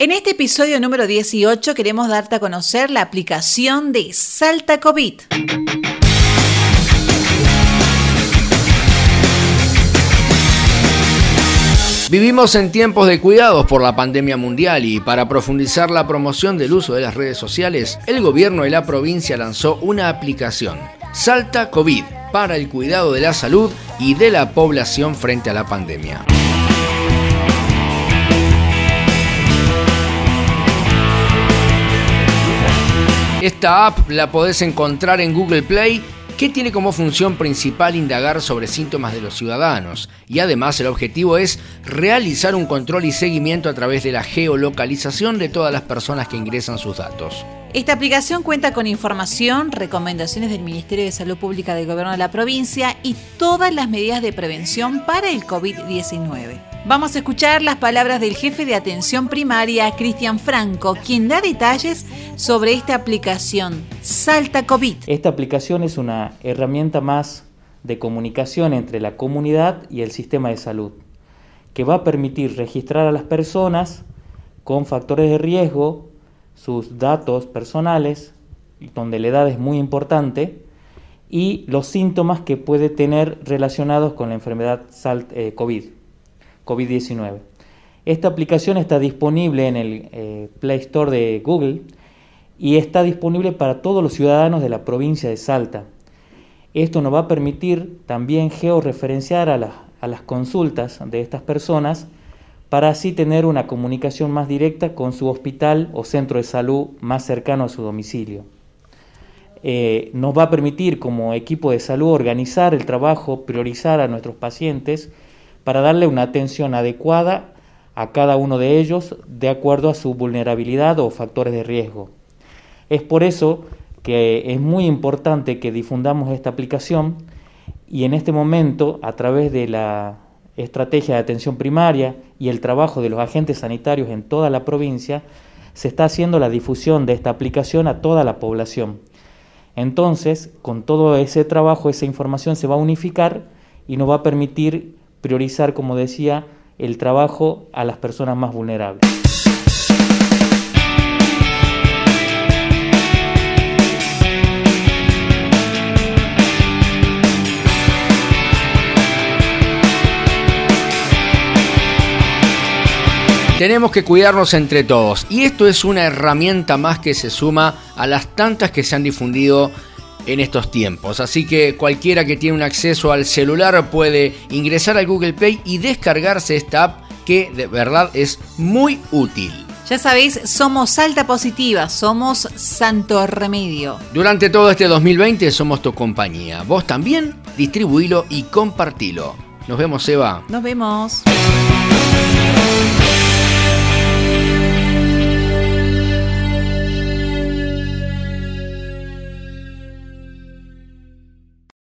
En este episodio número 18 queremos darte a conocer la aplicación de Salta COVID. Vivimos en tiempos de cuidados por la pandemia mundial y para profundizar la promoción del uso de las redes sociales, el gobierno de la provincia lanzó una aplicación, Salta COVID, para el cuidado de la salud y de la población frente a la pandemia. Esta app la podés encontrar en Google Play que tiene como función principal indagar sobre síntomas de los ciudadanos y además el objetivo es realizar un control y seguimiento a través de la geolocalización de todas las personas que ingresan sus datos. Esta aplicación cuenta con información, recomendaciones del Ministerio de Salud Pública del Gobierno de la provincia y todas las medidas de prevención para el COVID-19. Vamos a escuchar las palabras del jefe de atención primaria, Cristian Franco, quien da detalles sobre esta aplicación, Salta COVID. Esta aplicación es una herramienta más de comunicación entre la comunidad y el sistema de salud, que va a permitir registrar a las personas con factores de riesgo, sus datos personales, donde la edad es muy importante, y los síntomas que puede tener relacionados con la enfermedad eh, COVID. COVID-19. Esta aplicación está disponible en el eh, Play Store de Google y está disponible para todos los ciudadanos de la provincia de Salta. Esto nos va a permitir también georreferenciar a las consultas de estas personas para así tener una comunicación más directa con su hospital o centro de salud más cercano a su domicilio. Eh, nos va a permitir como equipo de salud organizar el trabajo, priorizar a nuestros pacientes para darle una atención adecuada a cada uno de ellos de acuerdo a su vulnerabilidad o factores de riesgo. Es por eso que es muy importante que difundamos esta aplicación y en este momento, a través de la estrategia de atención primaria y el trabajo de los agentes sanitarios en toda la provincia, se está haciendo la difusión de esta aplicación a toda la población. Entonces, con todo ese trabajo, esa información se va a unificar y nos va a permitir priorizar, como decía, el trabajo a las personas más vulnerables. Tenemos que cuidarnos entre todos y esto es una herramienta más que se suma a las tantas que se han difundido en estos tiempos. Así que cualquiera que tiene un acceso al celular puede ingresar al Google Play y descargarse esta app que de verdad es muy útil. Ya sabéis, somos Salta Positiva, somos Santo Remedio. Durante todo este 2020 somos tu compañía. Vos también distribuilo y compartilo. Nos vemos, Eva. Nos vemos.